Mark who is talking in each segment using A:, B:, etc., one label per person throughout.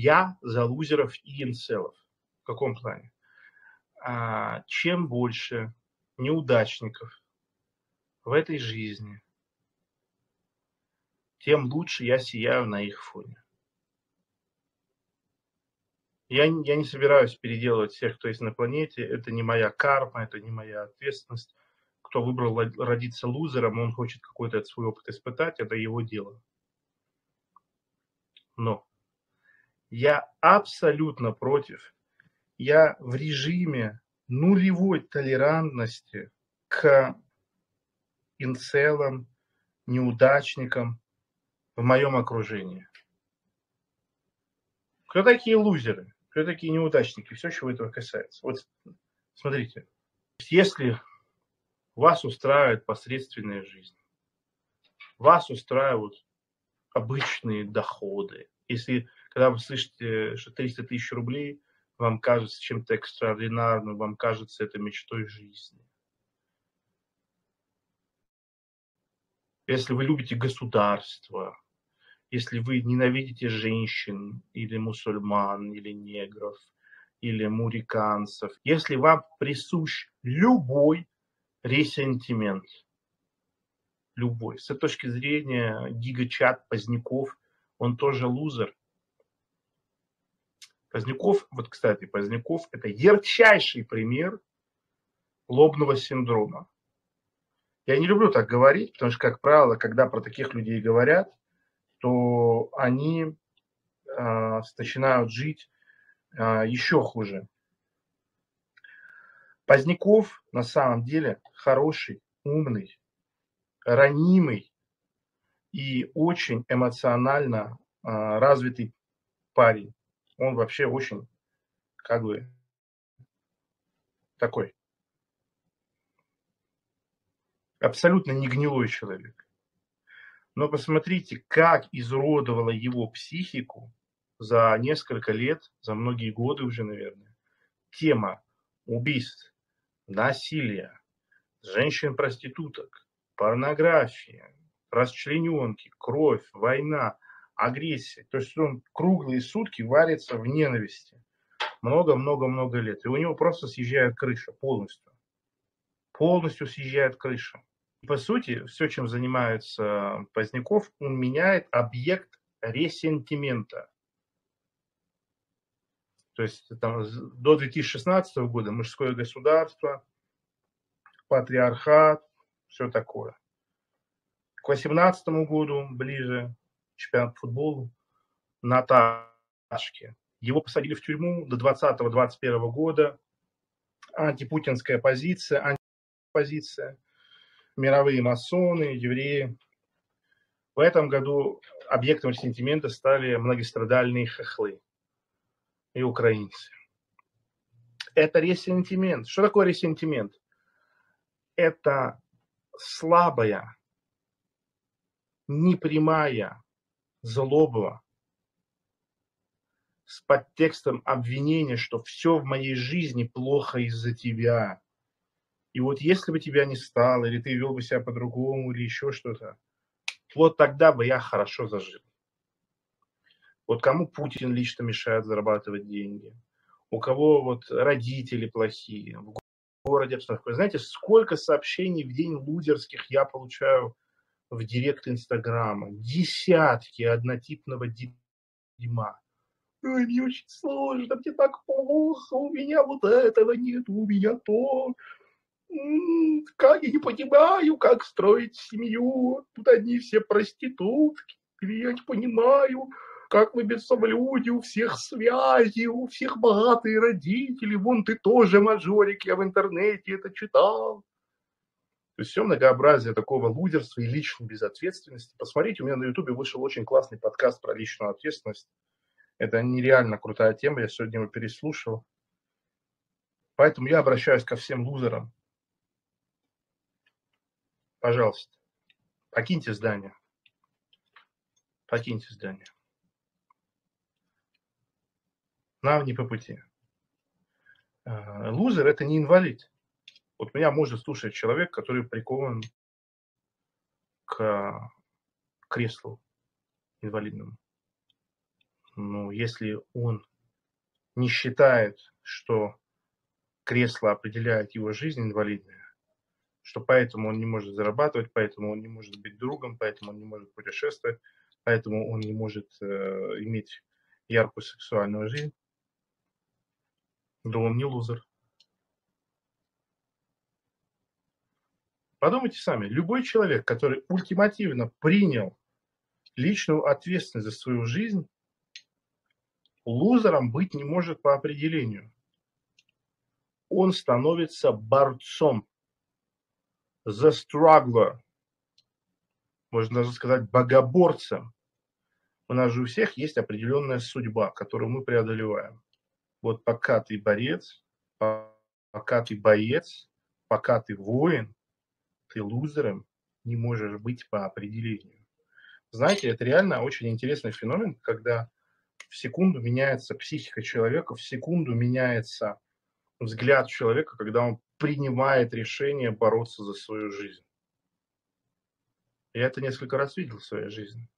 A: Я за лузеров и инцелов. В каком плане? А, чем больше неудачников в этой жизни, тем лучше я сияю на их фоне. Я, я не собираюсь переделывать всех, кто есть на планете. Это не моя карма, это не моя ответственность. Кто выбрал родиться лузером, он хочет какой-то свой опыт испытать, это его дело. Но я абсолютно против. Я в режиме нулевой толерантности к инцелам, неудачникам в моем окружении. Кто такие лузеры? Кто такие неудачники? Все, чего этого касается. Вот смотрите, если вас устраивает посредственная жизнь, вас устраивают обычные доходы, если когда вы слышите, что 300 тысяч рублей вам кажется чем-то экстраординарным, вам кажется это мечтой жизни. Если вы любите государство, если вы ненавидите женщин или мусульман, или негров, или муриканцев, если вам присущ любой ресентимент, любой, с этой точки зрения гигачат Поздняков, он тоже лузер. Поздняков, вот, кстати, Поздняков – это ярчайший пример лобного синдрома. Я не люблю так говорить, потому что, как правило, когда про таких людей говорят, то они э, начинают жить э, еще хуже. Поздняков на самом деле хороший, умный, ранимый и очень эмоционально э, развитый парень. Он вообще очень, как бы, такой абсолютно не гнилой человек. Но посмотрите, как изуродовала его психику за несколько лет, за многие годы уже, наверное, тема убийств, насилия, женщин-проституток, порнография, расчлененки, кровь, война, агрессия. То есть он круглые сутки варится в ненависти. Много-много-много лет. И у него просто съезжает крыша полностью. Полностью съезжает крыша. По сути, все, чем занимается Поздняков, он меняет объект ресентимента. То есть там, до 2016 года мужское государство, патриархат, все такое. К 2018 году ближе чемпионат по футболу на Ташке. Его посадили в тюрьму до 2020-2021 года. Антипутинская позиция, антипозиция – мировые масоны, евреи. В этом году объектом сентимента стали многострадальные хохлы и украинцы. Это ресентимент. Что такое ресентимент? Это слабая, непрямая злоба с подтекстом обвинения, что все в моей жизни плохо из-за тебя. И вот если бы тебя не стало, или ты вел бы себя по-другому, или еще что-то, вот тогда бы я хорошо зажил. Вот кому Путин лично мешает зарабатывать деньги, у кого вот родители плохие, в городе обстановка. Знаете, сколько сообщений в день лузерских я получаю в директ Инстаграма? Десятки однотипного дерьма. Ой, мне очень сложно, мне так плохо, у меня вот этого нет, у меня то, как я не понимаю, как строить семью, тут одни все проститутки, я не понимаю, как вы без люди, у всех связи, у всех богатые родители, вон ты тоже мажорик, я в интернете это читал. То есть все многообразие такого лузерства и личной безответственности. Посмотрите, у меня на ютубе вышел очень классный подкаст про личную ответственность. Это нереально крутая тема, я сегодня его переслушал. Поэтому я обращаюсь ко всем лузерам пожалуйста, покиньте здание. Покиньте здание. Нам не по пути. А, лузер – это не инвалид. Вот меня может слушать человек, который прикован к креслу инвалидному. Ну, если он не считает, что кресло определяет его жизнь инвалидная, что поэтому он не может зарабатывать, поэтому он не может быть другом, поэтому он не может путешествовать, поэтому он не может э, иметь яркую сексуальную жизнь, да он не лузер. Подумайте сами, любой человек, который ультимативно принял личную ответственность за свою жизнь, лузером быть не может по определению. Он становится борцом, the struggler, можно даже сказать богоборцем. У нас же у всех есть определенная судьба, которую мы преодолеваем. Вот пока ты борец, пока ты боец, пока ты воин, ты лузером не можешь быть по определению. Знаете, это реально очень интересный феномен, когда в секунду меняется психика человека, в секунду меняется взгляд человека, когда он принимает решение бороться за свою жизнь. Я это несколько раз видел в своей жизни.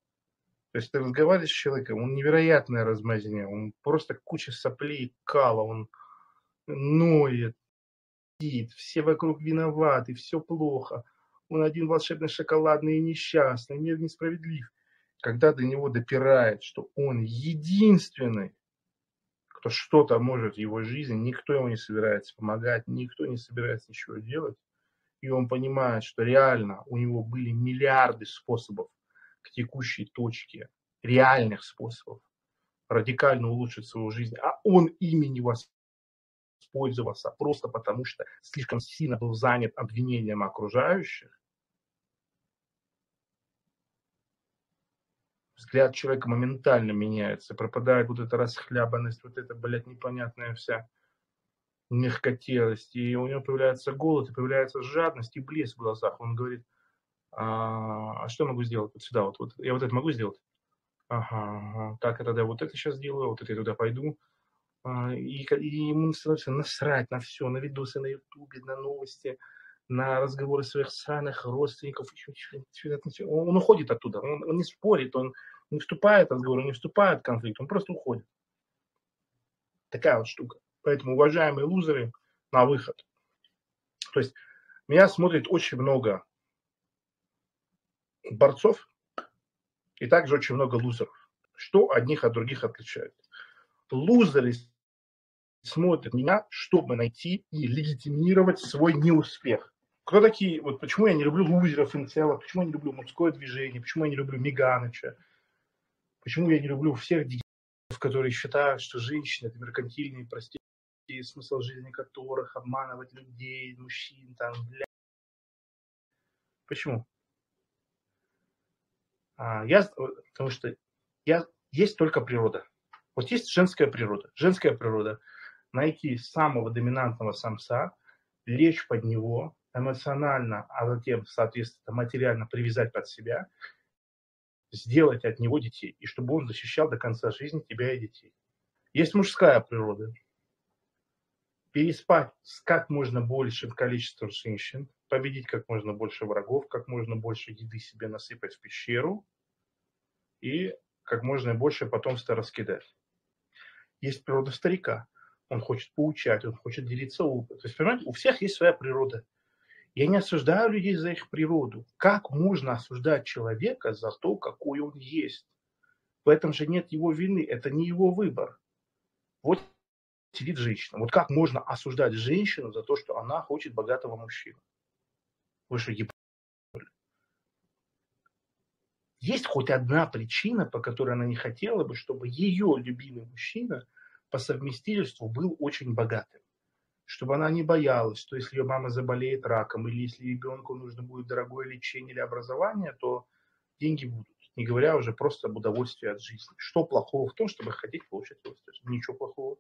A: То есть ты разговариваешь с человеком, он невероятная размазня, он просто куча соплей, кала, он ноет, все вокруг виноваты, все плохо. Он один волшебный шоколадный и несчастный, мир несправедлив. Когда до него допирает, что он единственный, кто что-то может в его жизни, никто ему не собирается помогать, никто не собирается ничего делать, и он понимает, что реально у него были миллиарды способов к текущей точке, реальных способов радикально улучшить свою жизнь, а он ими не воспользовался просто потому, что слишком сильно был занят обвинением окружающих, взгляд человека моментально меняется, пропадает вот эта расхлябанность, вот эта, блядь, непонятная вся мягкотелость, и у него появляется голод, и появляется жадность и блеск в глазах. Он говорит, а, а что я могу сделать вот сюда, вот, вот я вот это могу сделать? Ага, ага, так, это да, вот это сейчас сделаю, вот это я туда пойду. А, и, и ему становится насрать на все, на видосы на ютубе, на новости, на разговоры своих сраных родственников, он, уходит оттуда, он, он не спорит, он не вступает в разговор, не вступает в конфликт, он просто уходит. Такая вот штука. Поэтому, уважаемые лузеры, на выход. То есть меня смотрит очень много борцов и также очень много лузеров. Что одних от других отличает? Лузеры смотрят меня, чтобы найти и легитимировать свой неуспех. Кто такие, вот почему я не люблю лузеров инцелов, почему я не люблю мужское движение, почему я не люблю Миганыча, почему я не люблю всех которые считают, что женщины это меркантильные, прости, смысл жизни которых обманывать людей, мужчин, там, бля. Почему? А, я, потому что я, есть только природа. Вот есть женская природа. Женская природа. Найти самого доминантного самца, лечь под него, эмоционально, а затем, соответственно, материально привязать под себя, сделать от него детей, и чтобы он защищал до конца жизни тебя и детей. Есть мужская природа. Переспать с как можно большим количеством женщин, победить как можно больше врагов, как можно больше еды себе насыпать в пещеру и как можно больше потомства раскидать. Есть природа старика. Он хочет поучать, он хочет делиться опытом. То есть, понимаете, у всех есть своя природа. Я не осуждаю людей за их природу. Как можно осуждать человека за то, какой он есть? В этом же нет его вины, это не его выбор. Вот сидит женщина. Вот как можно осуждать женщину за то, что она хочет богатого мужчину? Вы что, еб... Есть хоть одна причина, по которой она не хотела бы, чтобы ее любимый мужчина по совместительству был очень богатым чтобы она не боялась, что если ее мама заболеет раком или если ребенку нужно будет дорогое лечение или образование, то деньги будут. Не говоря уже просто об удовольствии от жизни. Что плохого в том, чтобы хотеть получать удовольствие? Ничего плохого.